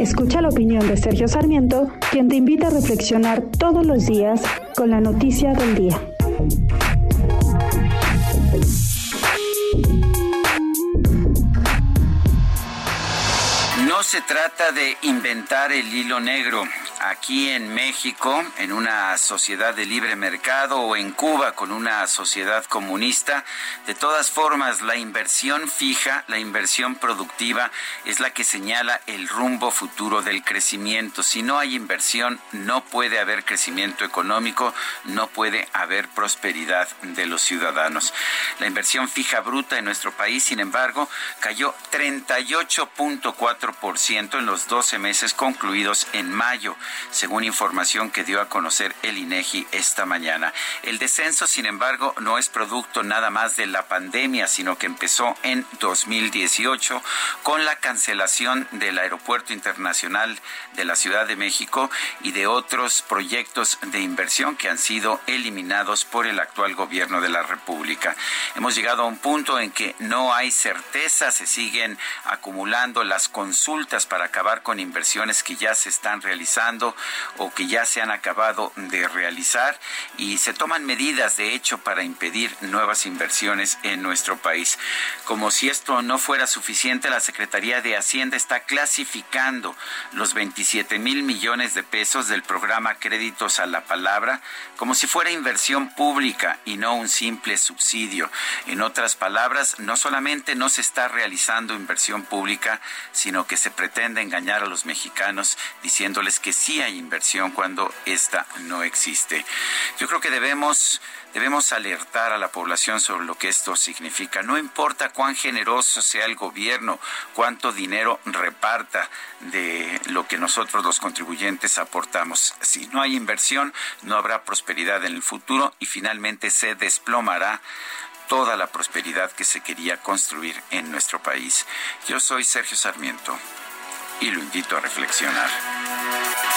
Escucha la opinión de Sergio Sarmiento, quien te invita a reflexionar todos los días con la noticia del día. No se trata de inventar el hilo negro. Aquí en México, en una sociedad de libre mercado o en Cuba con una sociedad comunista, de todas formas la inversión fija, la inversión productiva es la que señala el rumbo futuro del crecimiento. Si no hay inversión, no puede haber crecimiento económico, no puede haber prosperidad de los ciudadanos. La inversión fija bruta en nuestro país, sin embargo, cayó 38.4 en los 12 meses concluidos en mayo, según información que dio a conocer el INEGI esta mañana. El descenso, sin embargo, no es producto nada más de la pandemia, sino que empezó en 2018 con la cancelación del Aeropuerto Internacional de la Ciudad de México y de otros proyectos de inversión que han sido eliminados por el actual gobierno de la República. Hemos llegado a un punto en que no hay certeza, se siguen acumulando las consultas para acabar con inversiones que ya se están realizando o que ya se han acabado de realizar y se toman medidas de hecho para impedir nuevas inversiones en nuestro país. Como si esto no fuera suficiente, la Secretaría de Hacienda está clasificando los 27 mil millones de pesos del programa Créditos a la Palabra como si fuera inversión pública y no un simple subsidio. En otras palabras, no solamente no se está realizando inversión pública, sino que se pretende engañar a los mexicanos diciéndoles que sí inversión cuando esta no existe. Yo creo que debemos debemos alertar a la población sobre lo que esto significa. No importa cuán generoso sea el gobierno, cuánto dinero reparta de lo que nosotros los contribuyentes aportamos. Si no hay inversión, no habrá prosperidad en el futuro y finalmente se desplomará toda la prosperidad que se quería construir en nuestro país. Yo soy Sergio Sarmiento y lo invito a reflexionar.